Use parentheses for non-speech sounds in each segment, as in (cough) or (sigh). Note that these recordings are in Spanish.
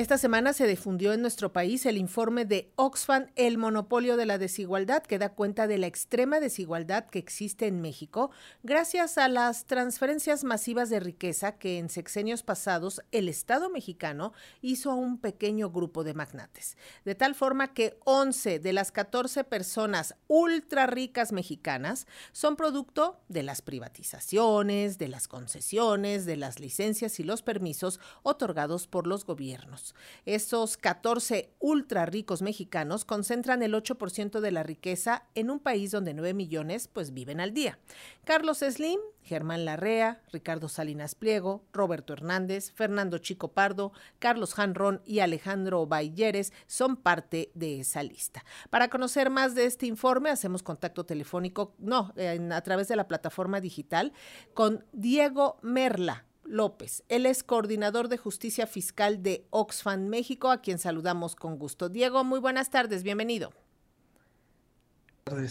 Esta semana se difundió en nuestro país el informe de Oxfam, El monopolio de la desigualdad, que da cuenta de la extrema desigualdad que existe en México gracias a las transferencias masivas de riqueza que en sexenios pasados el Estado mexicano hizo a un pequeño grupo de magnates. De tal forma que 11 de las 14 personas ultra ricas mexicanas son producto de las privatizaciones, de las concesiones, de las licencias y los permisos otorgados por los gobiernos. Estos 14 ultra ricos mexicanos concentran el 8% de la riqueza en un país donde 9 millones pues viven al día. Carlos Slim, Germán Larrea, Ricardo Salinas Pliego, Roberto Hernández, Fernando Chico Pardo, Carlos Janrón y Alejandro Bayeres son parte de esa lista. Para conocer más de este informe, hacemos contacto telefónico, no, a través de la plataforma digital, con Diego Merla, López. Él es coordinador de justicia fiscal de Oxfam México, a quien saludamos con gusto. Diego, muy buenas tardes, bienvenido.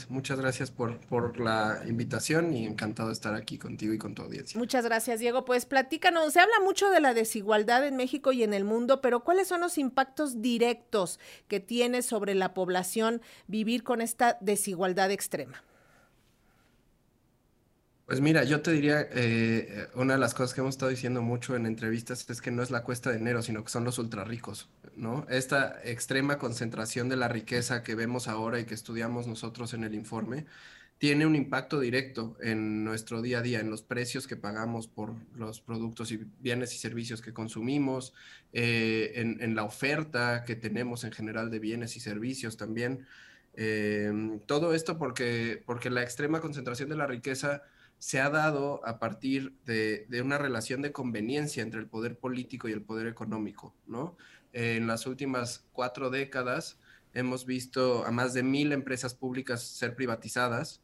Muchas gracias por, por, la invitación y encantado de estar aquí contigo y con tu audiencia. Muchas gracias, Diego. Pues platícanos, se habla mucho de la desigualdad en México y en el mundo, pero ¿cuáles son los impactos directos que tiene sobre la población vivir con esta desigualdad extrema? Pues mira, yo te diría, eh, una de las cosas que hemos estado diciendo mucho en entrevistas es que no es la cuesta de enero, sino que son los ultra ricos, ¿no? Esta extrema concentración de la riqueza que vemos ahora y que estudiamos nosotros en el informe, tiene un impacto directo en nuestro día a día, en los precios que pagamos por los productos y bienes y servicios que consumimos, eh, en, la oferta que tenemos en general de bienes y servicios también. Todo esto porque, porque la extrema concentración de la riqueza se ha dado a partir de, una relación de conveniencia entre el poder político y el poder económico, ¿no? en las últimas cuatro décadas hemos visto a más de mil empresas públicas ser privatizadas,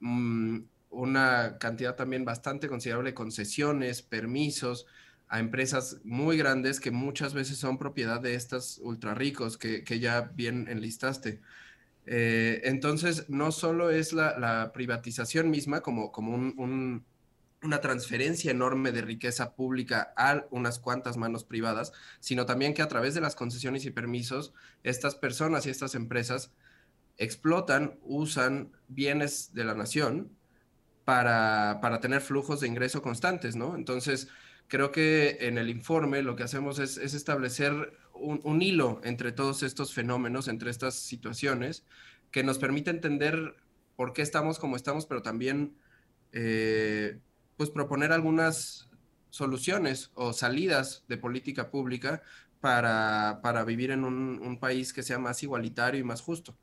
mm, una cantidad también bastante considerable de concesiones, permisos a empresas muy grandes que muchas veces son propiedad de estos ultra ricos que, que ya bien enlistaste. Eh, entonces, no solo es la, privatización misma como, como una transferencia enorme de riqueza pública a unas cuantas manos privadas, sino también que a través de las concesiones y permisos, estas personas y estas empresas explotan, usan bienes de la nación para, tener flujos de ingreso constantes, ¿no? Entonces, creo que en el informe lo que hacemos es establecer un, hilo entre todos estos fenómenos, entre estas situaciones, que nos permite entender por qué estamos como estamos, pero también eh, pues proponer algunas soluciones o salidas de política pública para, vivir en un, país que sea más igualitario y más justo.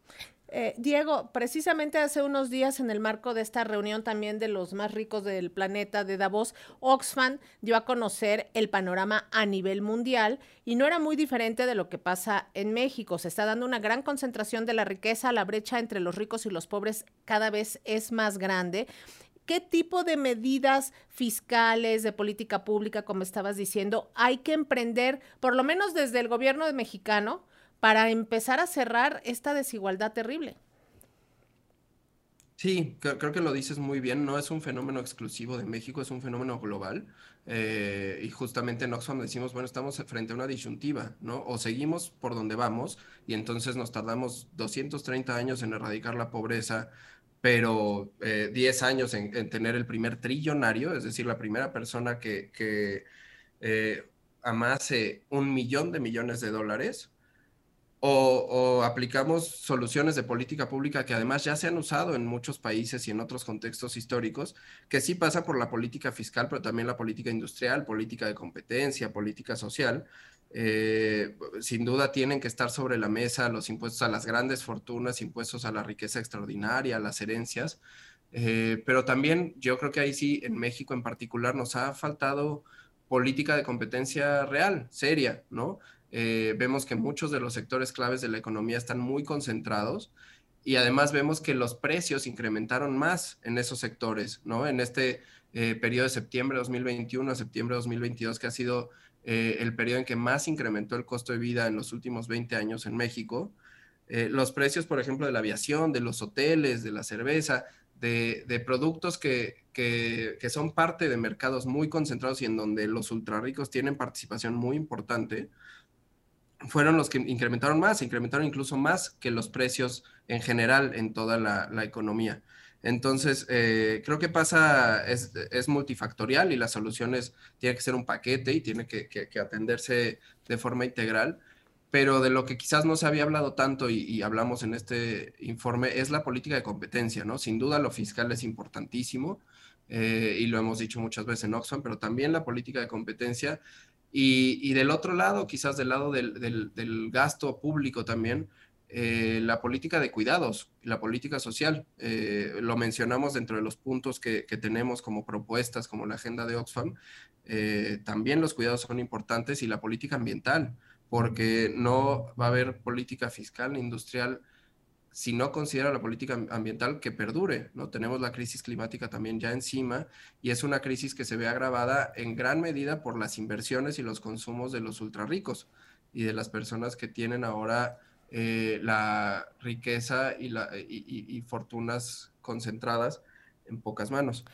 Eh, Diego, precisamente hace unos días en el marco de esta reunión también de los más ricos del planeta de Davos, Oxfam dio a conocer el panorama a nivel mundial y no era muy diferente de lo que pasa en México. Se está dando una gran concentración de la riqueza, la brecha entre los ricos y los pobres cada vez es más grande. ¿Qué tipo de medidas fiscales, de política pública, como estabas diciendo, hay que emprender, por lo menos desde el gobierno mexicano, para empezar a cerrar esta desigualdad terrible. Sí, creo, que lo dices muy bien, no es un fenómeno exclusivo de México, es un fenómeno global. Eh, y justamente en Oxfam decimos, bueno, estamos frente a una disyuntiva, ¿no? O seguimos por donde vamos y entonces nos tardamos 230 años en erradicar la pobreza, pero 10 eh, años en, tener el primer trillonario, es decir, la primera persona que, que eh, amase un millón de millones de dólares o, aplicamos soluciones de política pública que además ya se han usado en muchos países y en otros contextos históricos, que sí pasa por la política fiscal, pero también la política industrial, política de competencia, política social. Eh, sin duda tienen que estar sobre la mesa los impuestos a las grandes fortunas, impuestos a la riqueza extraordinaria, a las herencias, eh, pero también yo creo que ahí sí, en México en particular, nos ha faltado política de competencia real, seria, ¿no? Eh, vemos que muchos de los sectores claves de la economía están muy concentrados y además vemos que los precios incrementaron más en esos sectores, ¿no? En este eh, periodo de septiembre de 2021 a septiembre de 2022, que ha sido eh, el periodo en que más incrementó el costo de vida en los últimos 20 años en México. los precios, por ejemplo, de la aviación, de los hoteles, de la cerveza, de, productos que, que, que, son parte de mercados muy concentrados y en donde los ultra ricos tienen participación muy importante, fueron los que incrementaron más, incrementaron incluso más que los precios en general en toda la, economía. Entonces, eh, creo que pasa, es, multifactorial y las soluciones tiene que ser un paquete y tiene que, atenderse de forma integral. Pero de lo que quizás no se había hablado tanto y, hablamos en este informe es la política de competencia, ¿no? Sin duda lo fiscal es importantísimo eh, y lo hemos dicho muchas veces en Oxfam, pero también la política de competencia y, del otro lado, quizás del lado del, gasto público también, eh, la política de cuidados, la política social. Eh, lo mencionamos dentro de los puntos que, tenemos como propuestas, como la agenda de Oxfam. Eh, también los cuidados son importantes y la política ambiental, porque no va a haber política fiscal, industrial si no considera la política ambiental que perdure, ¿no? Tenemos la crisis climática también ya encima y es una crisis que se ve agravada en gran medida por las inversiones y los consumos de los ultrarricos y de las personas que tienen ahora eh, la riqueza y, la, y fortunas concentradas en pocas manos.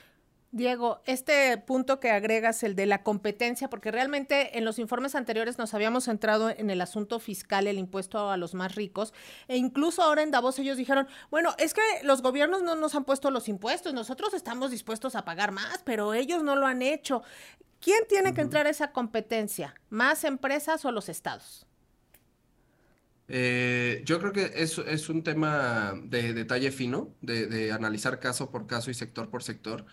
Diego, este punto que agregas, el de la competencia, porque realmente en los informes anteriores nos habíamos centrado en el asunto fiscal, el impuesto a los más ricos, e incluso ahora en Davos ellos dijeron, bueno, es que los gobiernos no nos han puesto los impuestos, nosotros estamos dispuestos a pagar más, pero ellos no lo han hecho. ¿Quién tiene que entrar a esa competencia? ¿Más empresas o los estados? Eh, yo creo que es, es un tema de detalle fino, de, de analizar caso por caso y sector por sector.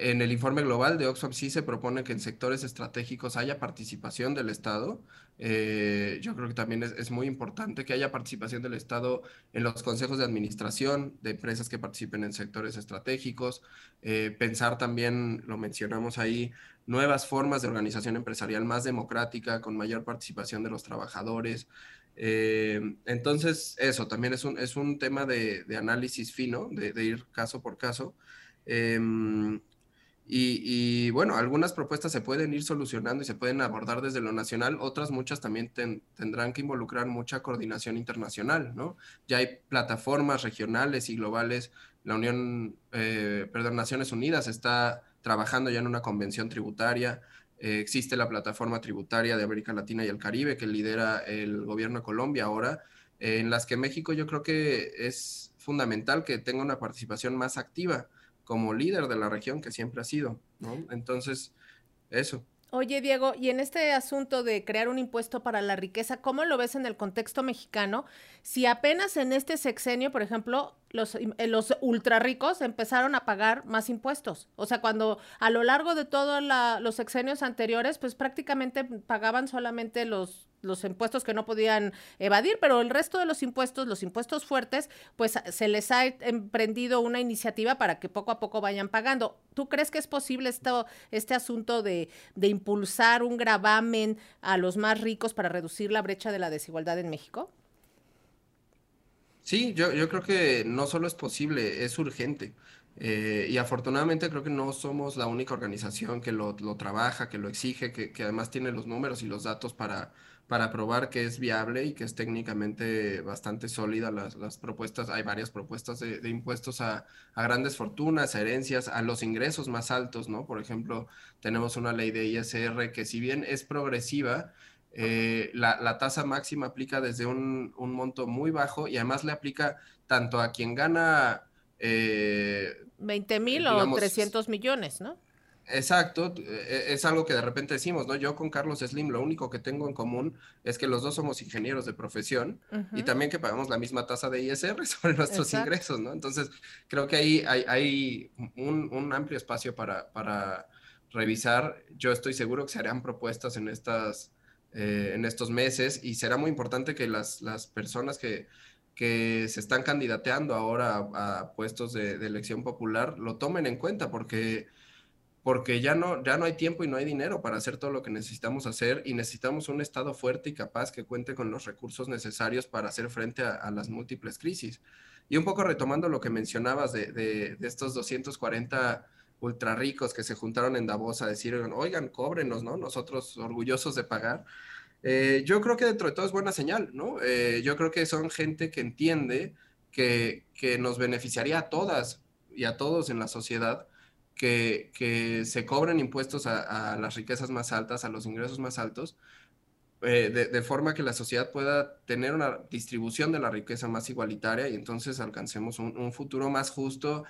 En el informe global de Oxfam sí se propone que en sectores estratégicos haya participación del Estado. Eh, yo creo que también es, muy importante que haya participación del Estado en los consejos de administración de empresas que participen en sectores estratégicos. Eh, pensar también, lo mencionamos ahí, nuevas formas de organización empresarial más democrática, con mayor participación de los trabajadores. Eh, entonces, eso también es un, es un tema de, análisis fino, de, de, ir caso por caso. Em, y, bueno, algunas propuestas se pueden ir solucionando y se pueden abordar desde lo nacional, otras muchas también tendrán que involucrar mucha coordinación internacional, ¿no? Ya hay plataformas regionales y globales, la Unión, eh, perdón, Naciones Unidas está trabajando ya en una convención tributaria, eh, existe la plataforma tributaria de América Latina y el Caribe que lidera el gobierno de Colombia ahora, en las que México yo creo que es fundamental que tenga una participación más activa como líder de la región que siempre ha sido, ¿no? Entonces, eso. Oye, Diego, y en este asunto de crear un impuesto para la riqueza, ¿cómo lo ves en el contexto mexicano? Si apenas en este sexenio, por ejemplo, los, eh, los ultra ricos empezaron a pagar más impuestos. O sea, cuando a lo largo de todos los sexenios anteriores, pues prácticamente pagaban solamente los los impuestos que no podían evadir, pero el resto de los impuestos, los impuestos fuertes, pues se les ha emprendido una iniciativa para que poco a poco vayan pagando. ¿Tú crees que es posible esto, este asunto de, de impulsar un gravamen a los más ricos para reducir la brecha de la desigualdad en México? Sí, yo, yo creo que no solo es posible, es urgente. Eh, y afortunadamente creo que no somos la única organización que lo, lo trabaja, que lo exige, que, que, además tiene los números y los datos para, para probar que es viable y que es técnicamente bastante sólida las, las propuestas. Hay varias propuestas de, impuestos a, a, grandes fortunas, a herencias, a los ingresos más altos, ¿no? Por ejemplo, tenemos una ley de ISR que si bien es progresiva, eh, la, la, tasa máxima aplica desde un, un, monto muy bajo y además le aplica tanto a quien gana... Eh, 20 mil o 300 millones, ¿no? Exacto, e, es algo que de repente decimos, ¿no? Yo con Carlos Slim lo único que tengo en común es que los dos somos ingenieros de profesión y también que pagamos la misma tasa de ISR (laughs) sobre nuestros ingresos, ¿no? Entonces, creo que ahí hay, hay un, amplio espacio para, para, revisar. Yo estoy seguro que se harán propuestas en, estas, eh, en estos meses y será muy importante que las, las personas que, que se están candidateando ahora a, puestos de, de elección popular lo tomen en cuenta porque porque ya no, ya no hay tiempo y no hay dinero para hacer todo lo que necesitamos hacer y necesitamos un Estado fuerte y capaz que cuente con los recursos necesarios para hacer frente a, las múltiples crisis. Y un poco retomando lo que mencionabas de, de, estos 240 ultra ricos que se juntaron en Davos a decir, oigan, cóbrenos, ¿no? Nosotros orgullosos de pagar. Eh, yo creo que dentro de todo es buena señal, ¿no? Eh, yo creo que son gente que entiende que, que nos beneficiaría a todas y a todos en la sociedad que, se cobren impuestos a, las riquezas más altas, a los ingresos más altos, eh, de, forma que la sociedad pueda tener una distribución de la riqueza más igualitaria y entonces alcancemos un, futuro más justo.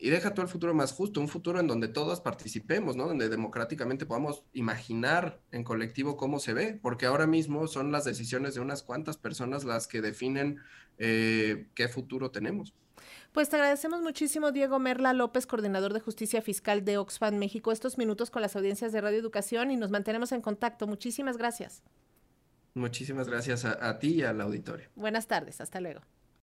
Y deja todo el futuro más justo, un futuro en donde todos participemos, ¿no? Donde democráticamente podamos imaginar en colectivo cómo se ve, porque ahora mismo son las decisiones de unas cuantas personas las que definen eh, qué futuro tenemos. Pues te agradecemos muchísimo, Diego Merla López, coordinador de justicia fiscal de Oxfam México, estos minutos con las audiencias de Radio Educación y nos mantenemos en contacto. Muchísimas gracias. Muchísimas gracias a, a ti y al auditorio. Buenas tardes, hasta luego.